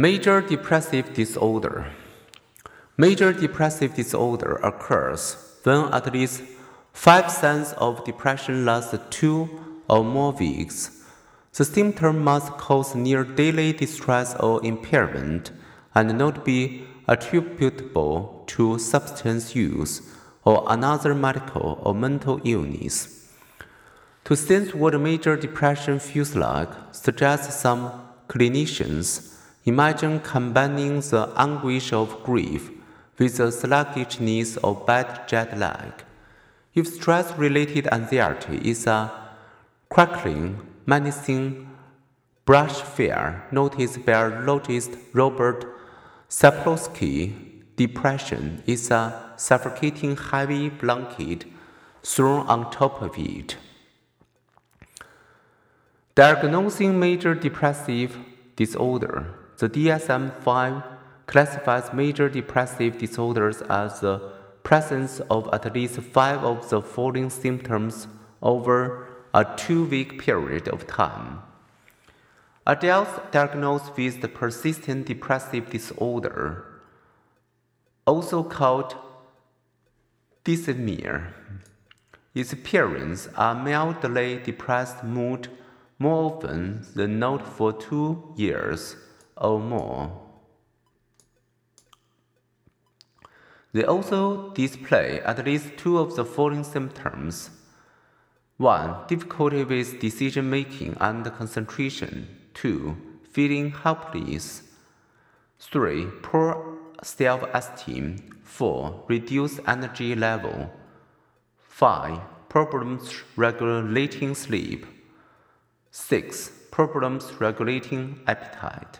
Major depressive disorder. Major depressive disorder occurs when at least five signs of depression last two or more weeks. The symptom must cause near daily distress or impairment and not be attributable to substance use or another medical or mental illness. To sense what major depression feels like, suggests some clinicians imagine combining the anguish of grief with the sluggishness of bad jet lag. If stress related anxiety is a crackling, menacing brush fire noticed biologist Robert Sapolsky, depression is a suffocating heavy blanket thrown on top of it. Diagnosing major depressive disorder, the DSM 5 classifies major depressive disorders as the presence of at least five of the following symptoms over a two week period of time. Adults diagnosed with the persistent depressive disorder, also called dysthymia, experience a mildly depressed mood more often than not for two years or more. They also display at least two of the following symptoms 1. Difficulty with decision making and concentration. 2. Feeling helpless. 3. Poor self esteem. 4. Reduced energy level. 5. Problems regulating sleep. 6. Problems regulating appetite.